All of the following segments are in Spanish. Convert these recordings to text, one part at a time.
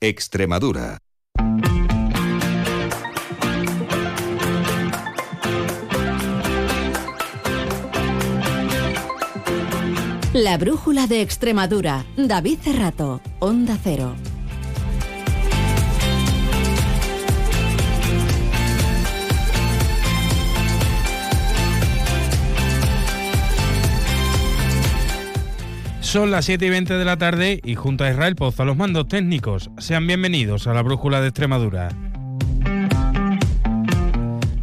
Extremadura. La brújula de Extremadura. David Cerrato, Onda Cero. Son las 7 y 20 de la tarde y junto a Israel Pozo a los mandos técnicos, sean bienvenidos a la Brújula de Extremadura.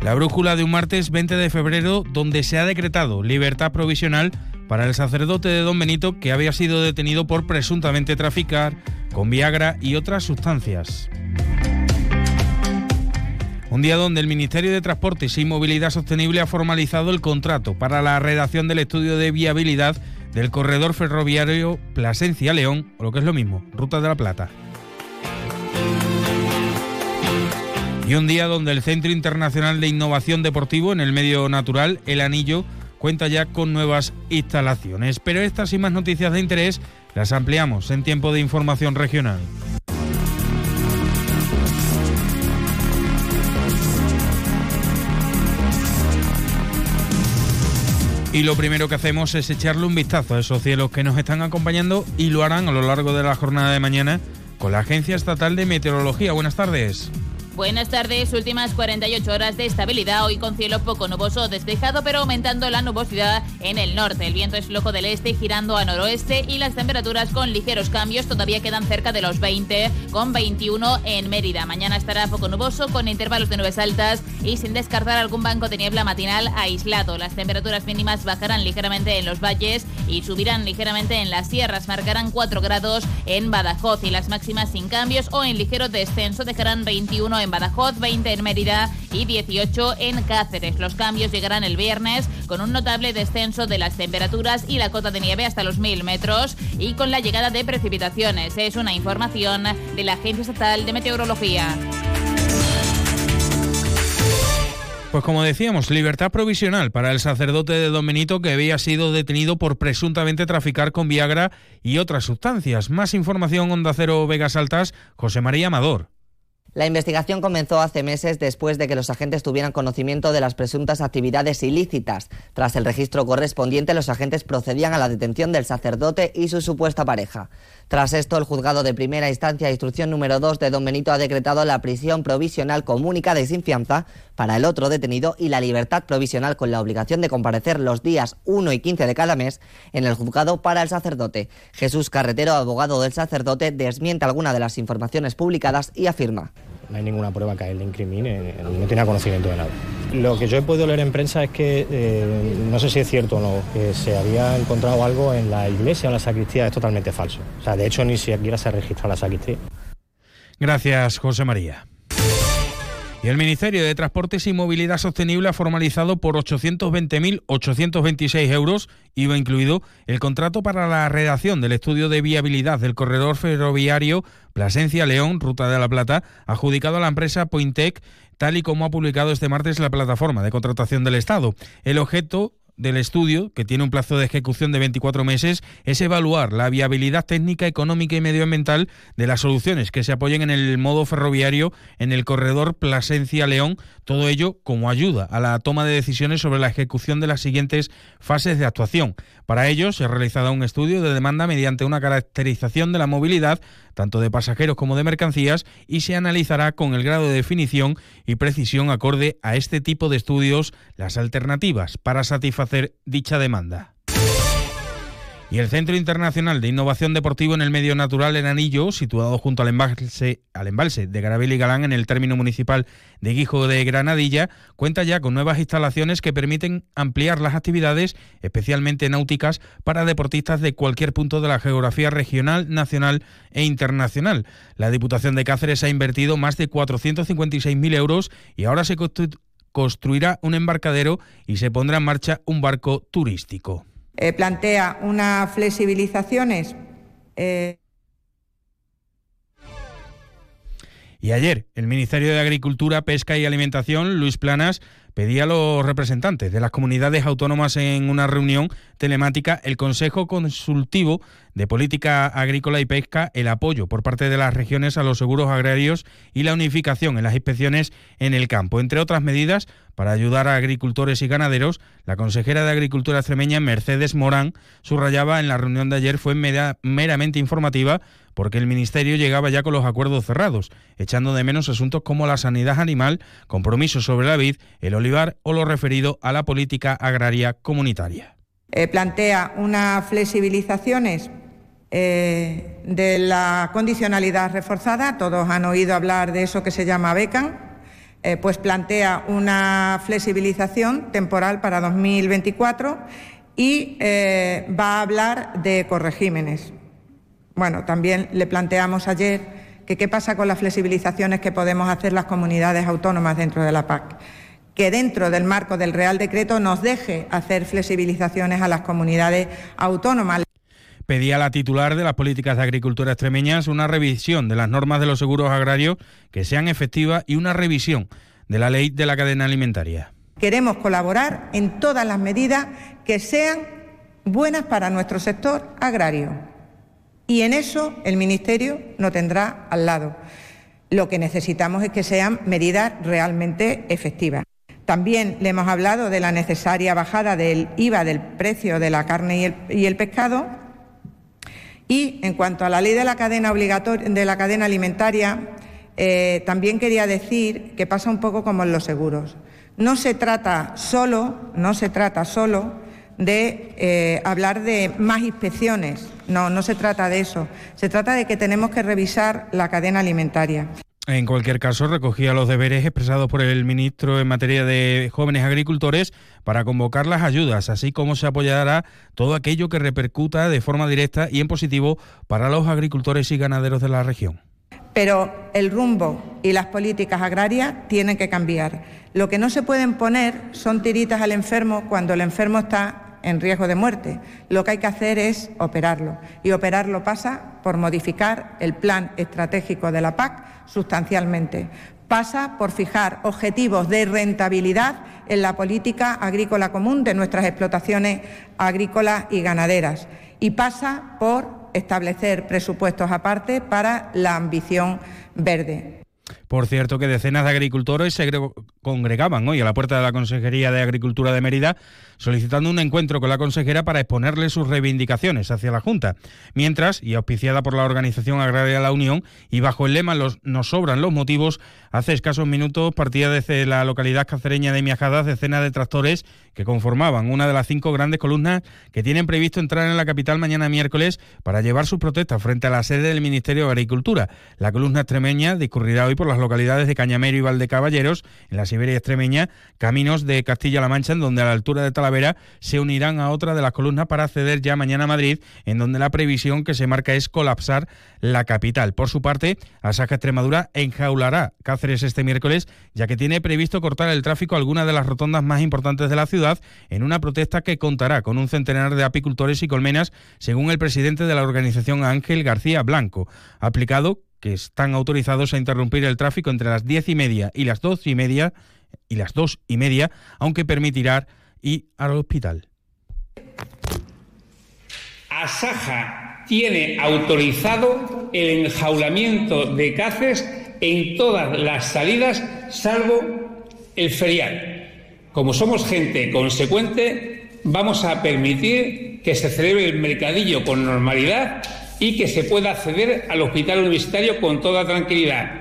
La brújula de un martes 20 de febrero donde se ha decretado libertad provisional para el sacerdote de Don Benito que había sido detenido por presuntamente traficar con Viagra y otras sustancias. Un día donde el Ministerio de Transportes y Movilidad Sostenible ha formalizado el contrato para la redacción del estudio de viabilidad del corredor ferroviario Plasencia-León, o lo que es lo mismo, Ruta de la Plata. Y un día donde el Centro Internacional de Innovación Deportivo en el Medio Natural, El Anillo, cuenta ya con nuevas instalaciones. Pero estas y más noticias de interés las ampliamos en tiempo de información regional. Y lo primero que hacemos es echarle un vistazo a esos cielos que nos están acompañando y lo harán a lo largo de la jornada de mañana con la Agencia Estatal de Meteorología. Buenas tardes. Buenas tardes, últimas 48 horas de estabilidad, hoy con cielo poco nuboso despejado, pero aumentando la nubosidad en el norte. El viento es flojo del este, girando a noroeste y las temperaturas con ligeros cambios todavía quedan cerca de los 20, con 21 en Mérida. Mañana estará poco nuboso, con intervalos de nubes altas y sin descartar algún banco de niebla matinal aislado. Las temperaturas mínimas bajarán ligeramente en los valles y subirán ligeramente en las sierras. Marcarán 4 grados en Badajoz y las máximas sin cambios o en ligero descenso dejarán 21 en en Badajoz, 20 en Mérida y 18 en Cáceres. Los cambios llegarán el viernes con un notable descenso de las temperaturas y la cota de nieve hasta los 1000 metros y con la llegada de precipitaciones. Es una información de la Agencia Estatal de Meteorología. Pues como decíamos, libertad provisional para el sacerdote de Don Benito que había sido detenido por presuntamente traficar con Viagra y otras sustancias. Más información, Onda Cero Vegas Altas, José María Amador. La investigación comenzó hace meses después de que los agentes tuvieran conocimiento de las presuntas actividades ilícitas. Tras el registro correspondiente, los agentes procedían a la detención del sacerdote y su supuesta pareja. Tras esto, el juzgado de primera instancia, instrucción número 2 de Don Benito, ha decretado la prisión provisional comunicada y sin fianza para el otro detenido y la libertad provisional con la obligación de comparecer los días 1 y 15 de cada mes en el juzgado para el sacerdote. Jesús Carretero, abogado del sacerdote, desmiente alguna de las informaciones publicadas y afirma no hay ninguna prueba que a él le incrimine, no tenía conocimiento de nada. Lo que yo he podido leer en prensa es que, eh, no sé si es cierto o no, que se había encontrado algo en la iglesia o en la sacristía, es totalmente falso. O sea, de hecho ni siquiera se registra la sacristía. Gracias, José María. El Ministerio de Transportes y Movilidad Sostenible ha formalizado por 820.826 euros, IVA incluido, el contrato para la redacción del estudio de viabilidad del corredor ferroviario Plasencia-León, Ruta de la Plata, adjudicado a la empresa Pointec, tal y como ha publicado este martes la plataforma de contratación del Estado. El objeto del estudio, que tiene un plazo de ejecución de 24 meses, es evaluar la viabilidad técnica, económica y medioambiental de las soluciones que se apoyen en el modo ferroviario en el corredor Plasencia-León, todo ello como ayuda a la toma de decisiones sobre la ejecución de las siguientes fases de actuación. Para ello se ha realizado un estudio de demanda mediante una caracterización de la movilidad, tanto de pasajeros como de mercancías, y se analizará con el grado de definición y precisión acorde a este tipo de estudios las alternativas para satisfacer dicha demanda. Y el Centro Internacional de Innovación Deportivo en el Medio Natural en Anillo, situado junto al embalse, al embalse de Garabel y Galán en el término municipal de Guijo de Granadilla, cuenta ya con nuevas instalaciones que permiten ampliar las actividades, especialmente náuticas, para deportistas de cualquier punto de la geografía regional, nacional e internacional. La Diputación de Cáceres ha invertido más de 456.000 euros y ahora se construirá un embarcadero y se pondrá en marcha un barco turístico. Eh, plantea unas flexibilizaciones. Eh, Y ayer, el Ministerio de Agricultura, Pesca y Alimentación, Luis Planas, pedía a los representantes de las comunidades autónomas en una reunión telemática el Consejo Consultivo de Política Agrícola y Pesca el apoyo por parte de las regiones a los seguros agrarios y la unificación en las inspecciones en el campo. Entre otras medidas, para ayudar a agricultores y ganaderos, la consejera de Agricultura extremeña, Mercedes Morán, subrayaba en la reunión de ayer fue meramente informativa porque el Ministerio llegaba ya con los acuerdos cerrados, echando de menos asuntos como la sanidad animal, compromisos sobre la vid, el olivar o lo referido a la política agraria comunitaria. Eh, plantea unas flexibilizaciones eh, de la condicionalidad reforzada, todos han oído hablar de eso que se llama BECAN, eh, pues plantea una flexibilización temporal para 2024 y va a hablar de corregímenes. Bueno, también le planteamos ayer que qué pasa con las flexibilizaciones que podemos hacer las comunidades autónomas dentro de la PAC que dentro del marco del Real Decreto nos deje hacer flexibilizaciones a las comunidades autónomas. Pedía la titular de las políticas de agricultura extremeñas una revisión de las normas de los seguros agrarios que sean efectivas y una revisión de la ley de la cadena alimentaria. Queremos colaborar en todas las medidas que sean buenas para nuestro sector agrario y en eso el Ministerio no tendrá al lado. Lo que necesitamos es que sean medidas realmente efectivas. También le hemos hablado de la necesaria bajada del IVA del precio de la carne y el, pescado. Y en cuanto a la ley de la cadena de la cadena alimentaria, eh, también quería decir que pasa un poco como en los seguros. No se trata solo, no se trata solo de eh, hablar de más inspecciones. No, no se trata de eso. Se trata de que tenemos que revisar la cadena alimentaria. En cualquier caso, recogía los deberes expresados por el ministro en materia de jóvenes agricultores para convocar las ayudas, así como se apoyará todo aquello que repercuta de forma directa y en positivo para los agricultores y ganaderos de la región. Pero el rumbo y las políticas agrarias tienen que cambiar. Lo que no se pueden poner son tiritas al enfermo cuando el enfermo está en riesgo de muerte. Lo que hay que hacer es operarlo. Y operarlo pasa por modificar el plan estratégico de la PAC sustancialmente. Pasa por fijar objetivos de rentabilidad en la política agrícola común de nuestras explotaciones agrícolas y ganaderas. Y pasa por establecer presupuestos aparte para la ambición verde. Por cierto, que decenas de agricultores se congregaban hoy a la puerta de la Consejería de Agricultura de Mérida solicitando un encuentro con la consejera para exponerle sus reivindicaciones hacia la Junta. Mientras, y auspiciada por la Organización Agraria La Unión y bajo el lema los, Nos sobran los motivos, hace escasos minutos partía desde la localidad cacereña de Miajadas decenas de tractores que conformaban una de las cinco grandes columnas que tienen previsto entrar en la capital mañana miércoles para llevar sus protestas frente a la sede del Ministerio de Agricultura. La columna extremeña discurrirá hoy por las localidades de Cañamero y Valdecaballeros, en la Siberia extremeña, caminos de Castilla-La Mancha, en donde a la altura de Talavera se unirán a otra de las columnas para acceder ya mañana a Madrid, en donde la previsión que se marca es colapsar la capital. Por su parte, Asaja Extremadura enjaulará Cáceres este miércoles, ya que tiene previsto cortar el tráfico a algunas de las rotondas más importantes de la ciudad en una protesta que contará con un centenar de apicultores y colmenas, según el presidente de la organización Ángel García Blanco. Aplicado que están autorizados a interrumpir el tráfico entre las diez y media y las dos y media y las dos y media, aunque permitirá ir al hospital. Asaja tiene autorizado el enjaulamiento de caces en todas las salidas, salvo el ferial. Como somos gente consecuente, vamos a permitir que se celebre el mercadillo con normalidad y que se pueda acceder al hospital universitario con toda tranquilidad.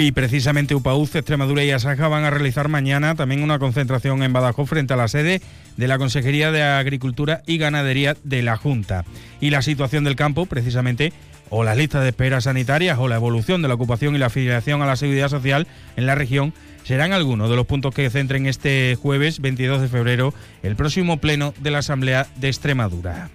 Y precisamente UPAUZ, Extremadura y Asaja van a realizar mañana también una concentración en Badajoz frente a la sede de la Consejería de Agricultura y Ganadería de la Junta. Y la situación del campo, precisamente, o las listas de espera sanitarias o la evolución de la ocupación y la afiliación a la seguridad social en la región serán algunos de los puntos que centren este jueves 22 de febrero el próximo pleno de la Asamblea de Extremadura.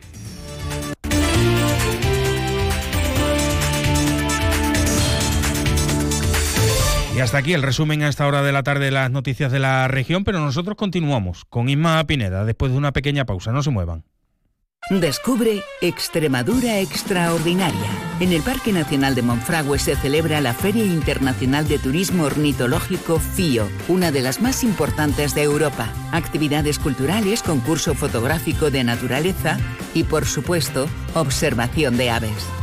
Y hasta aquí el resumen a esta hora de la tarde de las noticias de la región, pero nosotros continuamos con Isma Pineda después de una pequeña pausa. No se muevan. Descubre Extremadura Extraordinaria. En el Parque Nacional de Monfragüe se celebra la Feria Internacional de Turismo Ornitológico FIO, una de las más importantes de Europa. Actividades culturales, concurso fotográfico de naturaleza y, por supuesto, observación de aves.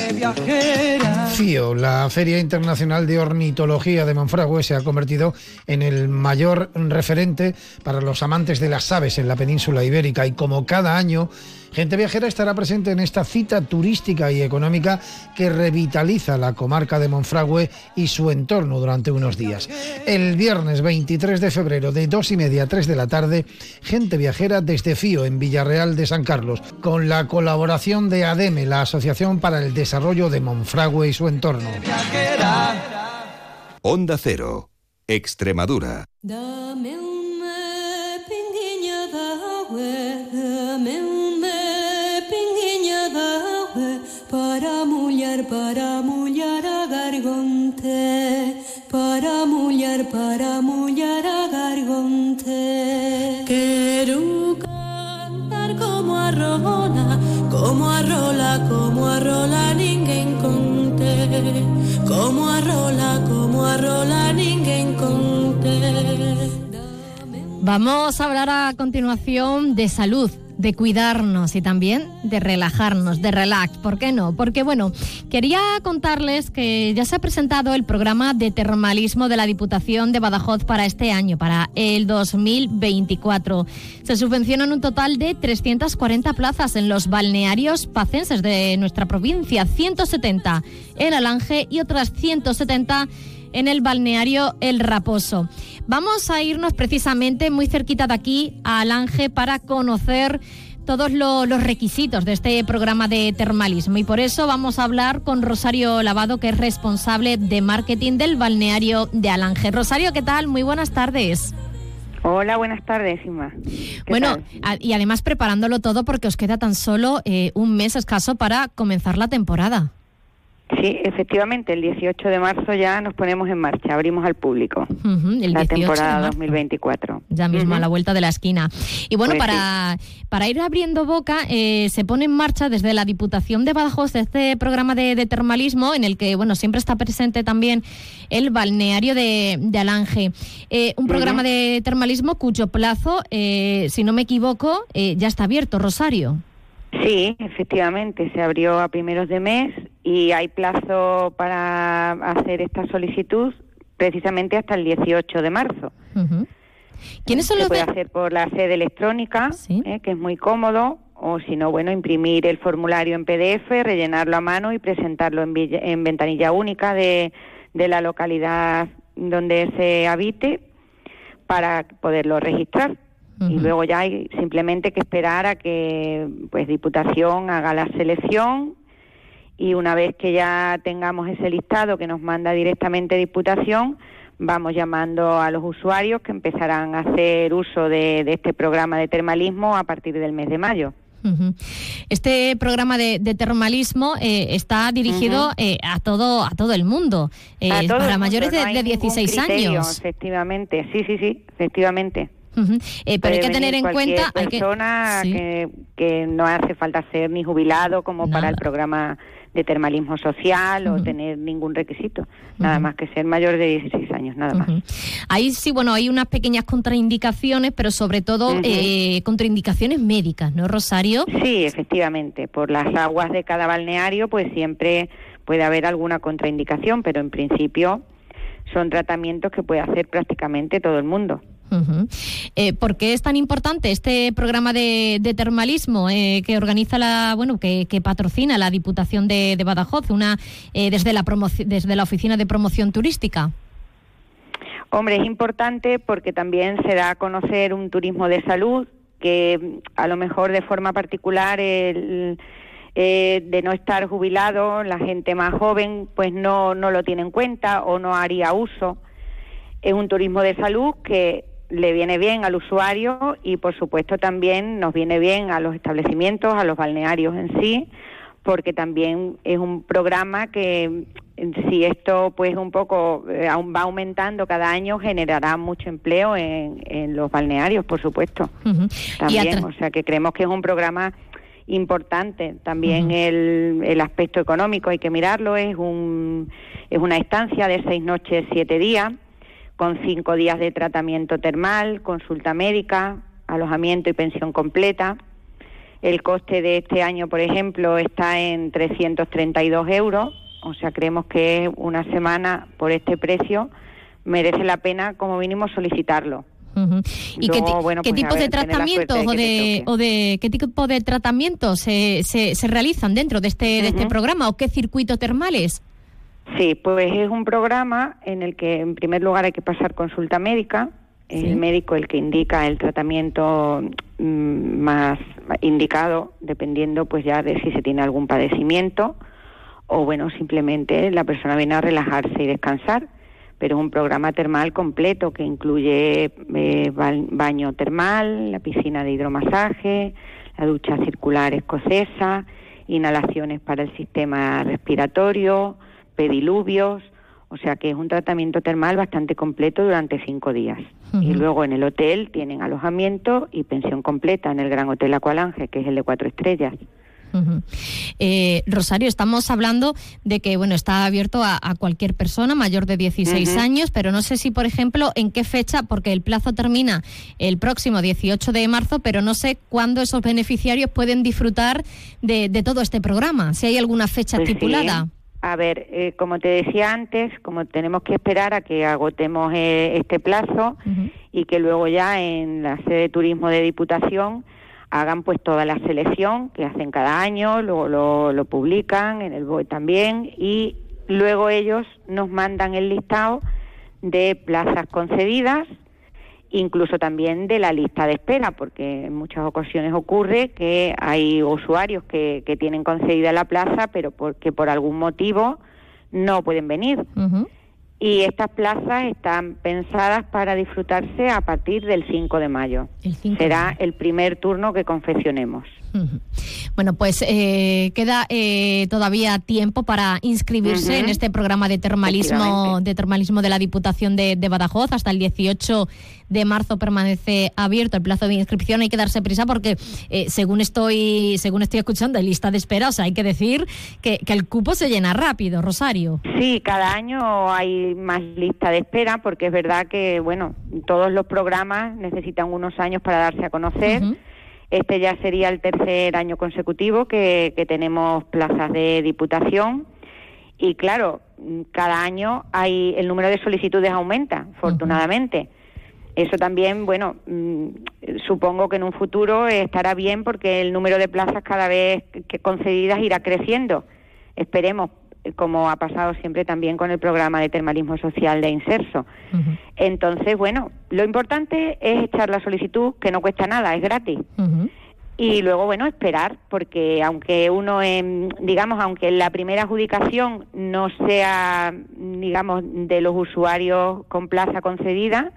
FIO, la Feria Internacional de Ornitología de Monfragüe, se ha convertido en el mayor referente para los amantes de las aves en la península ibérica y como cada año Gente Viajera estará presente en esta cita turística y económica que revitaliza la comarca de Monfragüe y su entorno durante unos días. El viernes 23 de febrero de 2 y media a 3 de la tarde, Gente Viajera desde Fío en Villarreal de San Carlos, con la colaboración de ADEME, la Asociación para el Desarrollo de Monfragüe y su entorno. Onda Cero, Extremadura. Vamos a hablar a continuación de salud de cuidarnos y también de relajarnos, de relax. ¿Por qué no? Porque bueno, quería contarles que ya se ha presentado el programa de termalismo de la Diputación de Badajoz para este año, para el 2024. Se subvencionan un total de 340 plazas en los balnearios pacenses de nuestra provincia, 170 en Alange y otras 170 en el balneario El Raposo. Vamos a irnos precisamente muy cerquita de aquí a Alange para conocer todos los requisitos de este programa de termalismo y por eso vamos a hablar con Rosario Lavado, que es responsable de marketing del balneario de Alange. Rosario, ¿qué tal? Muy buenas tardes. Hola, buenas tardes, Inma. Bueno, y además preparándolo todo porque os queda tan solo eh, un mes escaso para comenzar la temporada. Sí, efectivamente, el 18 de marzo ya nos ponemos en marcha, abrimos al público la temporada 2024. Ya mismo a la vuelta de la esquina. Y bueno, pues para, para ir abriendo boca, eh, se pone en marcha desde la Diputación de Badajoz este programa de, termalismo en el que bueno siempre está presente también el balneario de, Alange. Eh, un programa de termalismo cuyo plazo, eh, si no me equivoco, ya está abierto, Rosario. Sí, efectivamente, se abrió a primeros de mes y hay plazo para hacer esta solicitud precisamente hasta el 18 de marzo. ¿Quiénes son se los puede hacer por la sede electrónica, eh, que es muy cómodo, o si no, bueno, imprimir el formulario en PDF, rellenarlo a mano y presentarlo en, en ventanilla única de, de la localidad donde se habite para poderlo registrar. Y luego ya hay simplemente que esperar a que pues Diputación haga la selección y una vez que ya tengamos ese listado que nos manda directamente Diputación, vamos llamando a los usuarios que empezarán a hacer uso de, este programa de termalismo a partir del mes de mayo. Este programa de, termalismo eh, está dirigido eh, a todo a todo el mundo, eh, para mayores de, de 16 años. Efectivamente, sí, sí, sí, efectivamente. Eh, pero hay que tener en cuenta hay persona que, que, no hace falta ser ni jubilado como para el programa de termalismo social o tener ningún requisito, nada más que ser mayor de 16 años, nada más. Ahí sí, bueno, hay unas pequeñas contraindicaciones, pero sobre todo eh, contraindicaciones médicas, ¿no, Rosario? Sí, efectivamente, por las aguas de cada balneario, pues siempre puede haber alguna contraindicación, pero en principio son tratamientos que puede hacer prácticamente todo el mundo. Eh, ¿Por qué es tan importante este programa de, termalismo eh, que organiza la, bueno, que, patrocina la Diputación de, Badajoz, una eh, desde la desde la oficina de promoción turística? Hombre, es importante porque también se da a conocer un turismo de salud que a lo mejor de forma particular el, eh, de no estar jubilado, la gente más joven pues no, no lo tiene en cuenta o no haría uso. Es un turismo de salud que le viene bien al usuario y por supuesto también nos viene bien a los establecimientos, a los balnearios en sí, porque también es un programa que si esto pues un poco eh, va aumentando cada año generará mucho empleo en, los balnearios por supuesto. También o sea que creemos que es un programa importante. También el, el aspecto económico hay que mirarlo es un es una estancia de seis noches siete días con cinco días de tratamiento termal consulta médica alojamiento y pensión completa el coste de este año, por ejemplo, está en 332 euros, o sea, creemos que una semana por este precio merece la pena como mínimo solicitarlo. ¿Y qué, pues, tipo de tratamientos o de, qué tipo de tratamientos se, se, realizan dentro de este, de este programa o qué circuitos termales? Sí, pues es un programa en el que en primer lugar hay que pasar consulta médica, el médico el que indica el tratamiento mm, más indicado dependiendo pues ya de si se tiene algún padecimiento o bueno simplemente la persona viene a relajarse y descansar. Pero es un programa termal completo que incluye eh, baño termal, la piscina de hidromasaje, la ducha circular escocesa, inhalaciones para el sistema respiratorio, pediluvios, o sea que es un tratamiento termal bastante completo durante cinco días. Y luego en el hotel tienen alojamiento y pensión completa en el Gran Hotel Aqualange, que es el de cuatro estrellas. Eh, Rosario, estamos hablando de que bueno está abierto a, cualquier persona mayor de 16 años, pero no sé si, por ejemplo, en qué fecha, porque el plazo termina el próximo 18 de marzo, pero no sé cuándo esos beneficiarios pueden disfrutar de, todo este programa, si hay alguna fecha pues estipulada. A ver, eh, como te decía antes, como tenemos que esperar a que agotemos eh, este plazo y que luego ya en la sede de turismo de Diputación hagan pues toda la selección que hacen cada año, luego lo, lo publican en el BOE también y luego ellos nos mandan el listado de plazas concedidas incluso también de la lista de espera, porque en muchas ocasiones ocurre que hay usuarios que, que tienen concedida la plaza, pero porque por algún motivo no pueden venir. Y estas plazas están pensadas para disfrutarse a partir del 5 de mayo. Será el primer turno que confeccionemos. Bueno, pues eh, queda eh, todavía tiempo para inscribirse en este programa de termalismo, de termalismo de la Diputación de, Badajoz. Hasta el 18 de marzo permanece abierto el plazo de inscripción. Hay que darse prisa porque, eh, según estoy, según estoy escuchando, hay lista de espera. O sea, hay que decir que, que el cupo se llena rápido, Rosario. Sí, cada año hay más lista de espera porque es verdad que, bueno, todos los programas necesitan unos años para darse a conocer. Este ya sería el tercer año consecutivo que, tenemos plazas de diputación y claro, cada año hay el número de solicitudes aumenta, afortunadamente. Eso también, bueno, mm, supongo que en un futuro estará bien porque el número de plazas cada vez que concedidas irá creciendo. Esperemos, como ha pasado siempre también con el programa de termalismo social de Inserso. Entonces, bueno, lo importante es echar la solicitud, que no cuesta nada, es gratis. Y luego, bueno, esperar, porque aunque uno, en, digamos, aunque la primera adjudicación no sea, digamos, de los usuarios con plaza concedida,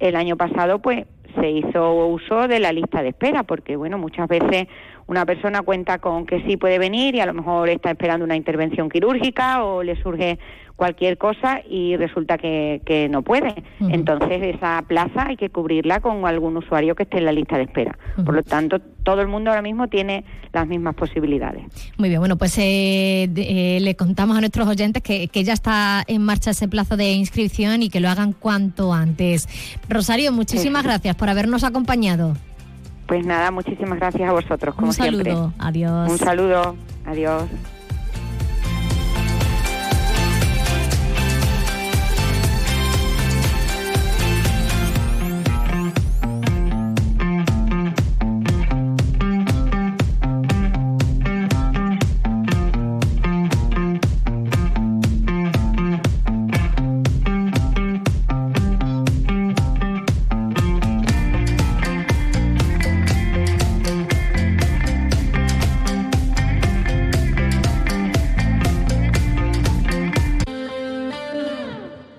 el año pasado, pues, se hizo uso de la lista de espera, porque, bueno, muchas veces una persona cuenta con que sí puede venir y a lo mejor está esperando una intervención quirúrgica o le surge cualquier cosa y resulta que, que no puede. Entonces esa plaza hay que cubrirla con algún usuario que esté en la lista de espera. Por lo tanto, todo el mundo ahora mismo tiene las mismas posibilidades. Muy bien, bueno, pues eh, eh, le contamos a nuestros oyentes que, que ya está en marcha ese plazo de inscripción y que lo hagan cuanto antes. Rosario, muchísimas gracias por habernos acompañado. Pues nada, muchísimas gracias a vosotros, como Un saludo, adiós. Un saludo, adiós.